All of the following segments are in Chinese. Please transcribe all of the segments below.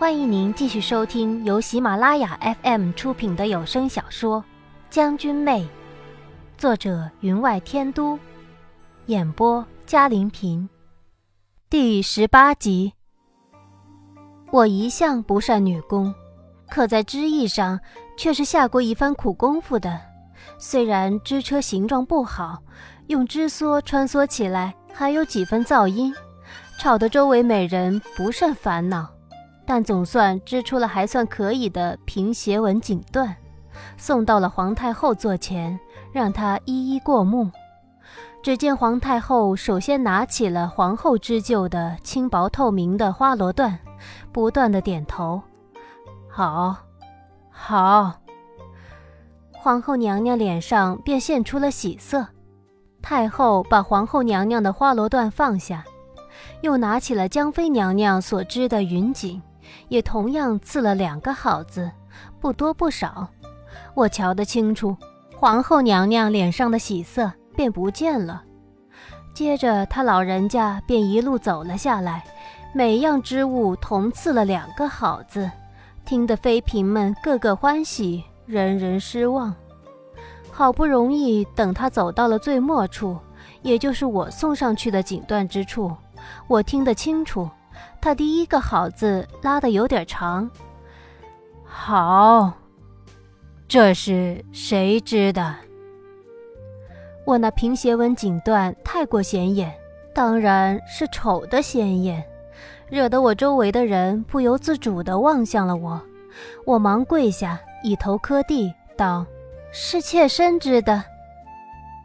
欢迎您继续收听由喜马拉雅 FM 出品的有声小说《将军妹》，作者云外天都，演播嘉玲平，第十八集。我一向不善女工，可在织艺上却是下过一番苦功夫的。虽然织车形状不好，用织梭穿梭起来还有几分噪音，吵得周围美人不甚烦恼。但总算织出了还算可以的平斜纹锦缎，送到了皇太后座前，让她一一过目。只见皇太后首先拿起了皇后织就的轻薄透明的花罗缎，不断的点头：“好，好。”皇后娘娘脸上便现出了喜色。太后把皇后娘娘的花罗缎放下，又拿起了江妃娘娘所织的云锦。也同样刺了两个好字，不多不少。我瞧得清楚，皇后娘娘脸上的喜色便不见了。接着，她老人家便一路走了下来，每样织物同刺了两个好字，听得妃嫔们个个欢喜，人人失望。好不容易等她走到了最末处，也就是我送上去的锦缎之处，我听得清楚。他第一个“好”字拉的有点长。好，这是谁织的？我那平斜纹锦缎太过显眼，当然是丑的显眼，惹得我周围的人不由自主地望向了我。我忙跪下，一头磕地，道：“是妾身织的。”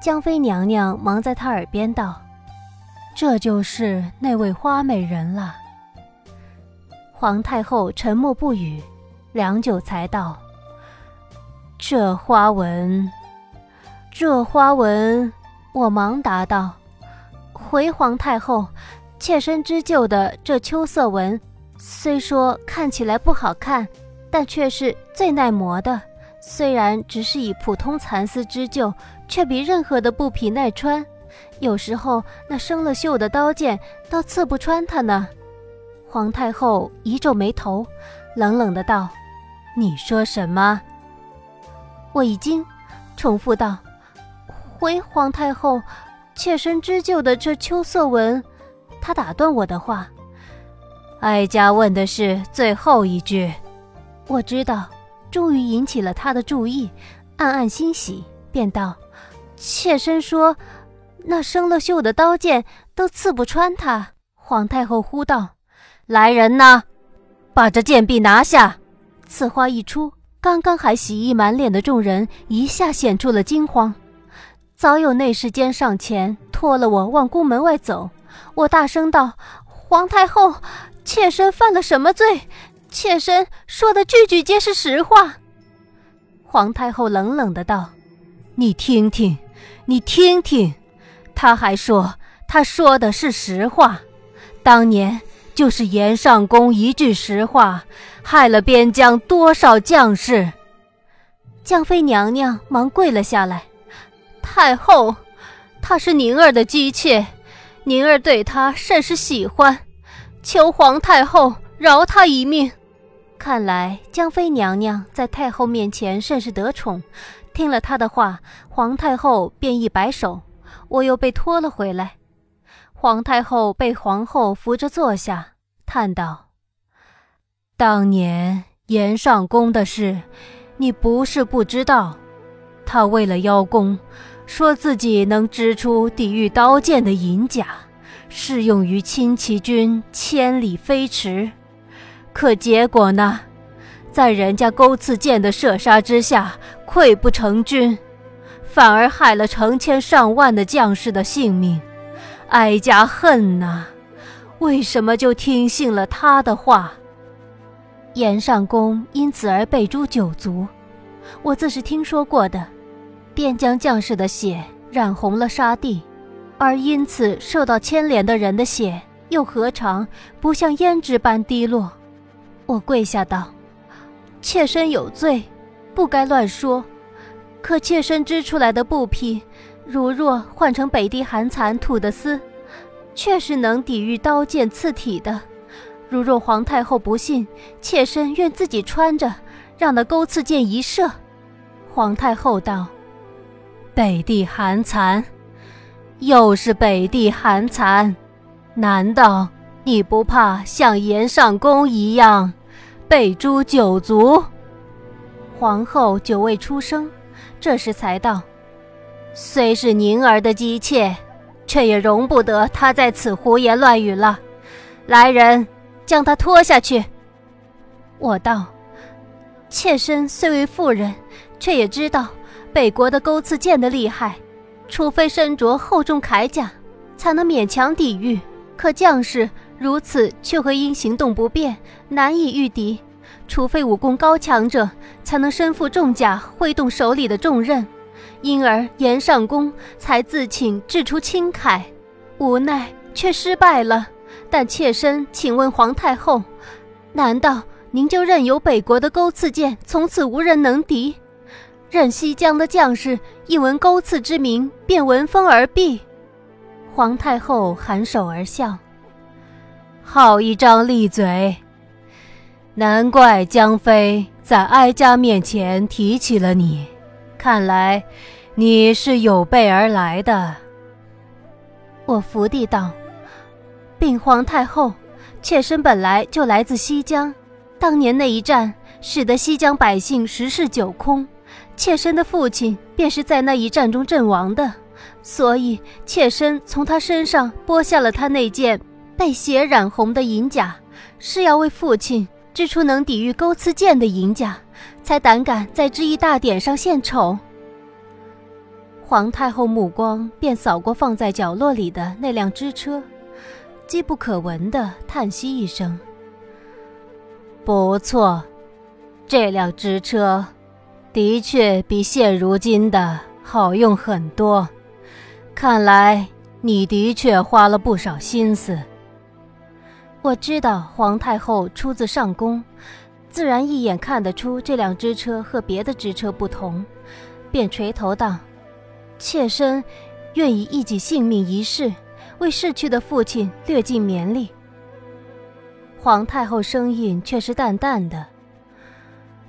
江妃娘娘忙在他耳边道：“这就是那位花美人了。”皇太后沉默不语，良久才道：“这花纹，这花纹。”我忙答道：“回皇太后，妾身织就的这秋色纹，虽说看起来不好看，但却是最耐磨的。虽然只是以普通蚕丝织就，却比任何的布匹耐穿。有时候那生了锈的刀剑都刺不穿它呢。”皇太后一皱眉头，冷冷的道：“你说什么？”我一惊，重复道：“回皇太后，妾身织就的这秋色纹。”他打断我的话：“哀家问的是最后一句。”我知道，终于引起了他的注意，暗暗欣喜，便道：“妾身说，那生了锈的刀剑都刺不穿它。”皇太后呼道。来人呐，把这贱婢拿下！此话一出，刚刚还喜意满脸的众人一下显出了惊慌。早有内侍监上前拖了我往宫门外走。我大声道：“皇太后，妾身犯了什么罪？妾身说的句句皆是实话。”皇太后冷冷的道：“你听听，你听听，他还说他说的是实话。当年……”就是严上公一句实话，害了边疆多少将士。江妃娘娘忙跪了下来：“太后，她是宁儿的姬妾，宁儿对她甚是喜欢，求皇太后饶她一命。”看来江妃娘娘在太后面前甚是得宠。听了她的话，皇太后便一摆手，我又被拖了回来。皇太后被皇后扶着坐下，叹道：“当年严上宫的事，你不是不知道。他为了邀功，说自己能织出抵御刀剑的银甲，适用于轻骑军千里飞驰。可结果呢，在人家钩刺剑的射杀之下，溃不成军，反而害了成千上万的将士的性命。”哀家恨呐，为什么就听信了他的话？严上公因此而被诛九族，我自是听说过的。边疆将士的血染红了沙地，而因此受到牵连的人的血，又何尝不像胭脂般滴落？我跪下道：“妾身有罪，不该乱说。可妾身织出来的布匹。”如若换成北地寒蚕吐的丝，确实能抵御刀剑刺体的。如若皇太后不信，妾身愿自己穿着，让那钩刺剑一射。皇太后道：“北地寒蚕，又是北地寒蚕，难道你不怕像严上宫一样被诛九族？”皇后久未出声，这时才道：“虽是宁儿的姬妾，却也容不得他在此胡言乱语了。来人！”将他拖下去。我道：“妾身虽为妇人，却也知道北国的钩刺剑的厉害。除非身着厚重铠甲，才能勉强抵御。可将士如此，却会因行动不便，难以御敌。除非武功高强者，才能身负重甲，挥动手里的重刃。因而严上宫才自请掷出轻铠，无奈却失败了。”但妾身请问皇太后，难道您就任由北国的钩刺剑从此无人能敌？任西江的将士一闻钩刺之名便闻风而避？皇太后颔首而笑，好一张利嘴！难怪江妃在哀家面前提起了你，看来你是有备而来的。我伏地道。禀皇太后，妾身本来就来自西江，当年那一战使得西江百姓十室九空，妾身的父亲便是在那一战中阵亡的，所以妾身从他身上剥下了他那件被血染红的银甲，是要为父亲织出能抵御钩刺剑的银甲，才胆敢在知义大典上献丑。皇太后目光便扫过放在角落里的那辆支车。机不可闻的叹息一声。不错，这辆支车的确比现如今的好用很多。看来你的确花了不少心思。我知道皇太后出自上宫，自然一眼看得出这辆支车和别的支车不同，便垂头道：“妾身愿以一己性命一试。”为逝去的父亲略尽绵力。皇太后声音却是淡淡的，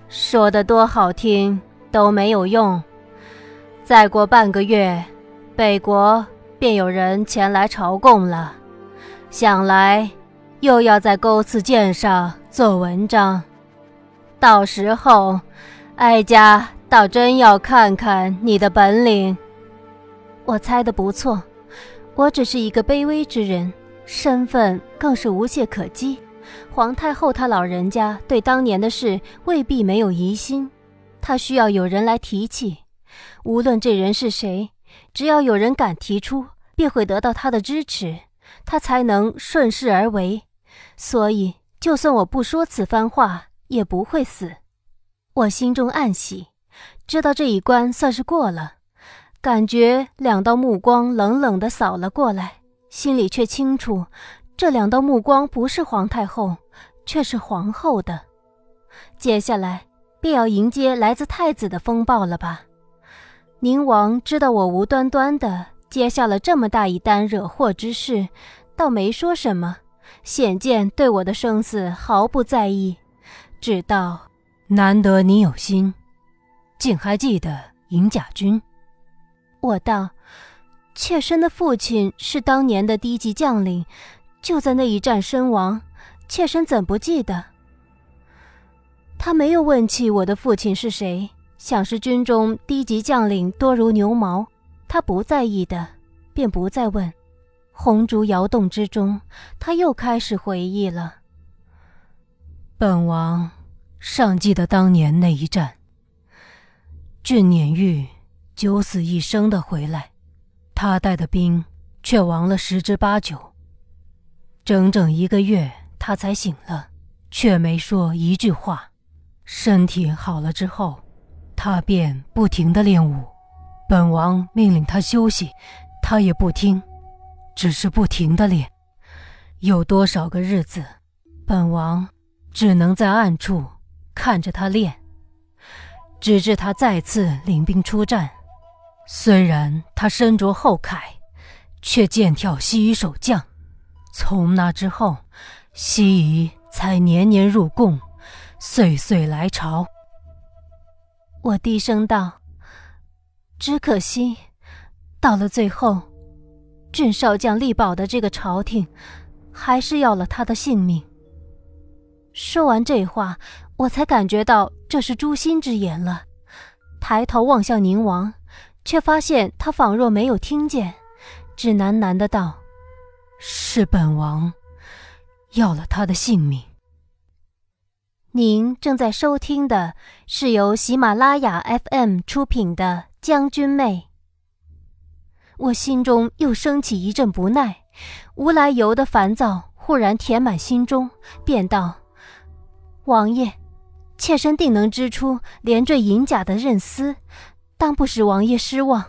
说的多好听都没有用。再过半个月，北国便有人前来朝贡了，想来又要在钩刺剑上做文章。到时候，哀家倒真要看看你的本领。我猜的不错。我只是一个卑微之人，身份更是无懈可击。皇太后她老人家对当年的事未必没有疑心，她需要有人来提起。无论这人是谁，只要有人敢提出，便会得到他的支持，他才能顺势而为。所以，就算我不说此番话，也不会死。我心中暗喜，知道这一关算是过了。感觉两道目光冷冷地扫了过来，心里却清楚，这两道目光不是皇太后，却是皇后的。接下来便要迎接来自太子的风暴了吧？宁王知道我无端端的接下了这么大一单惹祸之事，倒没说什么，显见对我的生死毫不在意，只道：“难得你有心，竟还记得银甲军。”我道：“妾身的父亲是当年的低级将领，就在那一战身亡。妾身怎不记得？”他没有问起我的父亲是谁，想是军中低级将领多如牛毛，他不在意的，便不再问。红烛摇动之中，他又开始回忆了。本王尚记得当年那一战，俊撵玉。九死一生的回来，他带的兵却亡了十之八九。整整一个月，他才醒了，却没说一句话。身体好了之后，他便不停的练武。本王命令他休息，他也不听，只是不停的练。有多少个日子，本王只能在暗处看着他练，直至他再次领兵出战。虽然他身着厚铠，却剑挑西夷守将。从那之后，西夷才年年入贡，岁岁来朝。我低声道：“只可惜，到了最后，郡少将力保的这个朝廷，还是要了他的性命。”说完这话，我才感觉到这是诛心之言了。抬头望向宁王，却发现他仿若没有听见，只喃喃的道：“是本王要了他的性命。”您正在收听的是由喜马拉雅 FM 出品的《将军妹》。我心中又升起一阵不耐，无来由的烦躁忽然填满心中，便道。王爷，妾身定能织出连缀银甲的韧丝，当不使王爷失望。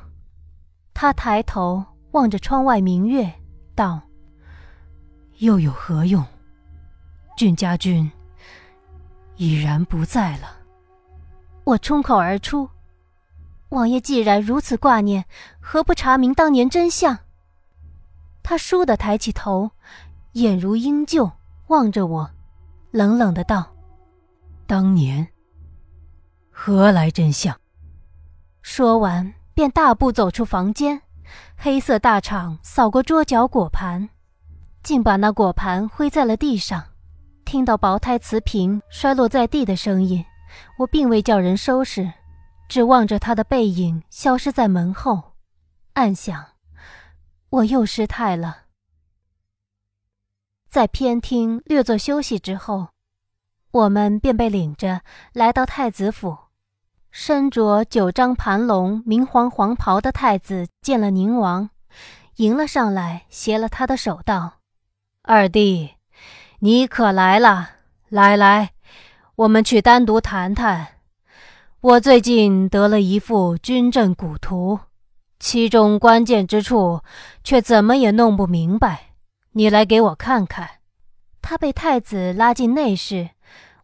他抬头望着窗外明月，道：“又有何用？郡家君已然不在了。”我冲口而出：“王爷既然如此挂念，何不查明当年真相？”他倏地抬起头，眼如鹰鹫，望着我，冷冷的道。当年何来真相？说完，便大步走出房间，黑色大氅扫过桌角果盘，竟把那果盘挥在了地上。听到薄胎瓷瓶摔落在地的声音，我并未叫人收拾，只望着他的背影消失在门后，暗想：我又失态了。在偏厅略作休息之后。我们便被领着来到太子府，身着九张盘龙、明黄黄袍的太子见了宁王，迎了上来，携了他的手道：“二弟，你可来了！来来，我们去单独谈谈。我最近得了一副军阵古图，其中关键之处却怎么也弄不明白，你来给我看看。”他被太子拉进内室。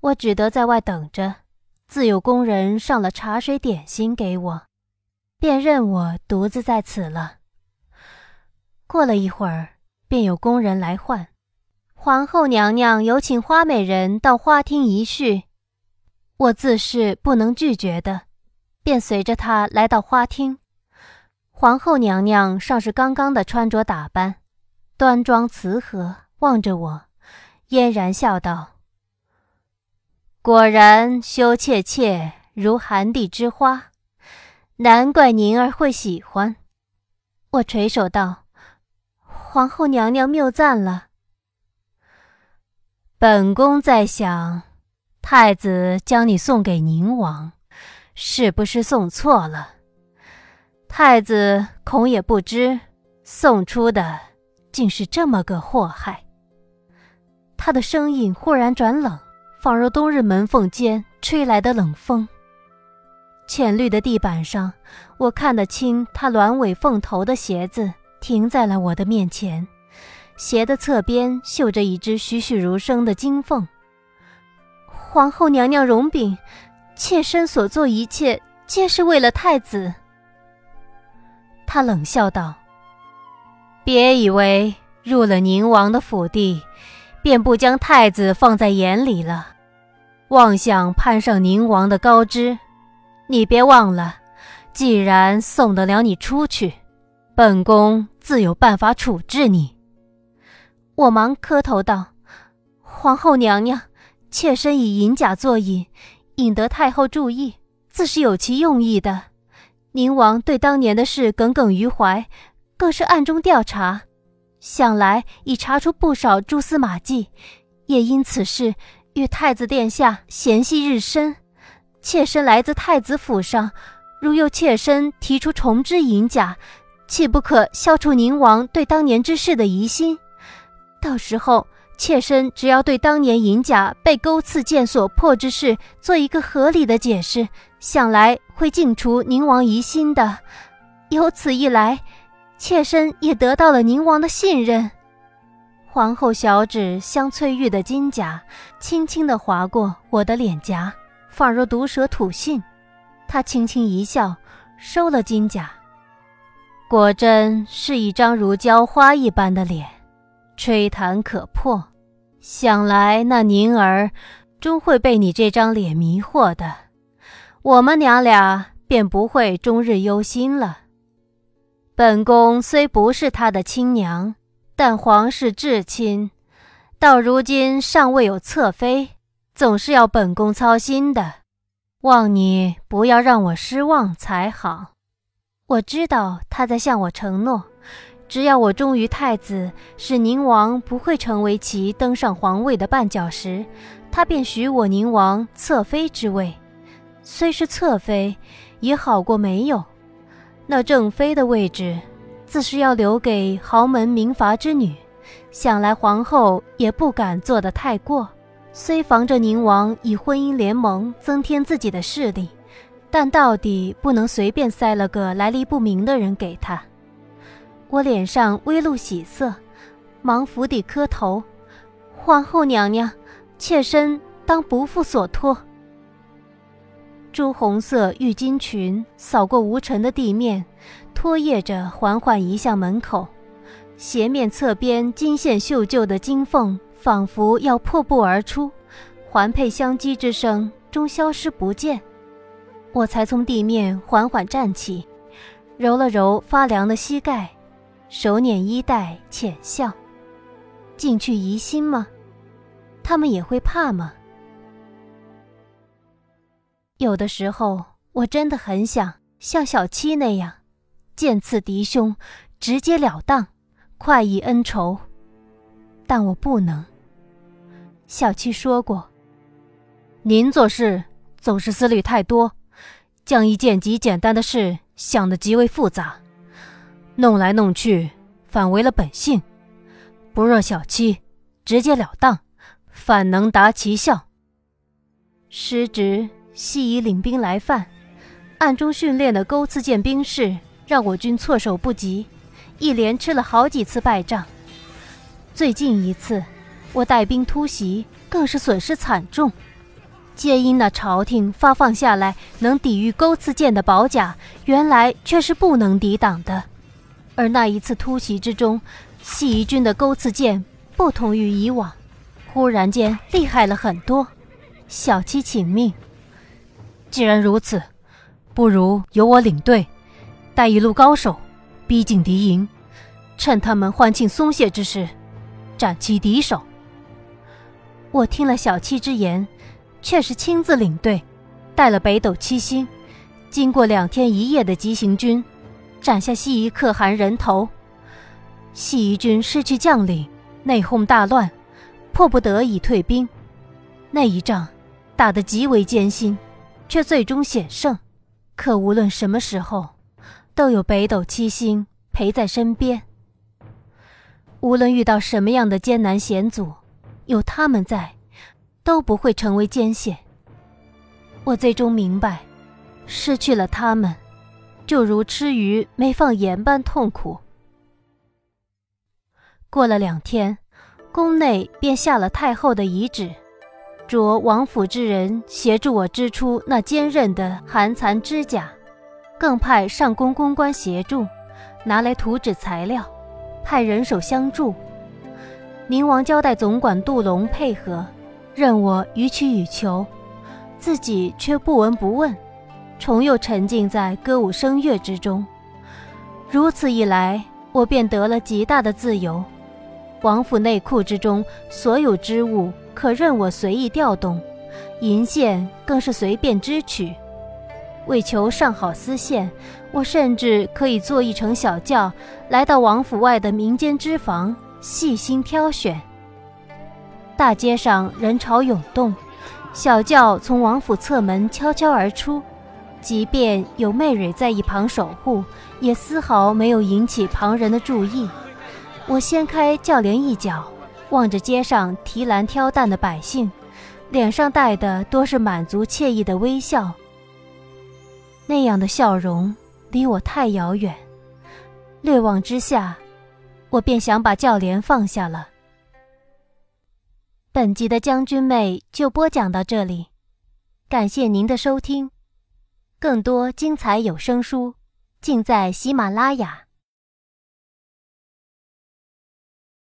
我只得在外等着，自有工人上了茶水点心给我，便任我独自在此了。过了一会儿，便有工人来唤，皇后娘娘有请花美人到花厅一叙。我自是不能拒绝的，便随着她来到花厅。皇后娘娘尚是刚刚的穿着打扮，端庄慈和，望着我，嫣然笑道。果然羞怯怯如寒地之花，难怪宁儿会喜欢。我垂手道：“皇后娘娘谬赞了。”本宫在想，太子将你送给宁王，是不是送错了？太子恐也不知，送出的竟是这么个祸害。他的声音忽然转冷。仿若冬日门缝间吹来的冷风。浅绿的地板上，我看得清他鸾尾凤头的鞋子停在了我的面前，鞋的侧边绣着一只栩栩如生的金凤。皇后娘娘容禀，妾身所做一切皆是为了太子。他冷笑道：“别以为入了宁王的府邸。”便不将太子放在眼里了，妄想攀上宁王的高枝。你别忘了，既然送得了你出去，本宫自有办法处置你。我忙磕头道：“皇后娘娘，妾身以银甲作引，引得太后注意，自是有其用意的。宁王对当年的事耿耿于怀，更是暗中调查。”想来已查出不少蛛丝马迹，也因此事与太子殿下嫌隙日深。妾身来自太子府上，如又妾身提出重置银甲，岂不可消除宁王对当年之事的疑心？到时候，妾身只要对当年银甲被钩刺剑所破之事做一个合理的解释，想来会尽除宁王疑心的。由此一来。妾身也得到了宁王的信任。皇后小指镶翠玉的金甲，轻轻地划过我的脸颊，仿若毒蛇吐信。她轻轻一笑，收了金甲。果真是一张如娇花一般的脸，吹弹可破，想来那宁儿终会被你这张脸迷惑的，我们娘俩便不会终日忧心了。本宫虽不是他的亲娘，但皇室至亲，到如今尚未有侧妃，总是要本宫操心的。望你不要让我失望才好。我知道他在向我承诺，只要我忠于太子，使宁王不会成为其登上皇位的绊脚石，他便许我宁王侧妃之位。虽是侧妃，也好过没有。那正妃的位置，自是要留给豪门名阀之女。想来皇后也不敢做得太过，虽防着宁王以婚姻联盟增添自己的势力，但到底不能随便塞了个来历不明的人给他。我脸上微露喜色，忙伏地磕头：“皇后娘娘，妾身当不负所托。”朱红色浴巾裙扫过无尘的地面，拖曳着缓缓移向门口。斜面侧边金线绣就的金凤仿佛要破布而出，环佩相击之声终消失不见。我才从地面缓缓站起，揉了揉发凉的膝盖，手捻衣带，浅笑：“进去疑心吗？他们也会怕吗？”有的时候，我真的很想像小七那样，剑刺敌兄，直截了当，快意恩仇，但我不能。小七说过：“您做事总是思虑太多，将一件极简单的事想得极为复杂，弄来弄去反违了本性。不若小七直截了当，反能达其效。”失职。西夷领兵来犯，暗中训练的钩刺剑兵士让我军措手不及，一连吃了好几次败仗。最近一次，我带兵突袭，更是损失惨重。皆因那朝廷发放下来能抵御钩刺剑的宝甲，原来却是不能抵挡的。而那一次突袭之中，西夷军的钩刺剑不同于以往，忽然间厉害了很多。小七请命。既然如此，不如由我领队，带一路高手，逼近敌营，趁他们欢庆松懈之时，斩其敌手。我听了小七之言，却是亲自领队，带了北斗七星，经过两天一夜的急行军，斩下西夷可汗人头。西夷军失去将领，内讧大乱，迫不得已退兵。那一仗打得极为艰辛。却最终险胜，可无论什么时候，都有北斗七星陪在身边。无论遇到什么样的艰难险阻，有他们在，都不会成为艰险。我最终明白，失去了他们，就如吃鱼没放盐般痛苦。过了两天，宫内便下了太后的遗旨。着王府之人协助我织出那坚韧的寒蚕指甲，更派上宫公关协助，拿来图纸材料，派人手相助。宁王交代总管杜龙配合，任我予取予求，自己却不闻不问，重又沉浸在歌舞声乐之中。如此一来，我便得了极大的自由。王府内库之中所有织物。可任我随意调动，银线更是随便支取。为求上好丝线，我甚至可以坐一乘小轿，来到王府外的民间织坊，细心挑选。大街上人潮涌动，小轿从王府侧门悄悄而出，即便有媚蕊在一旁守护，也丝毫没有引起旁人的注意。我掀开轿帘一角。望着街上提篮挑担的百姓，脸上带的多是满足惬意的微笑。那样的笑容离我太遥远，略望之下，我便想把轿帘放下了。本集的将军妹就播讲到这里，感谢您的收听，更多精彩有声书尽在喜马拉雅。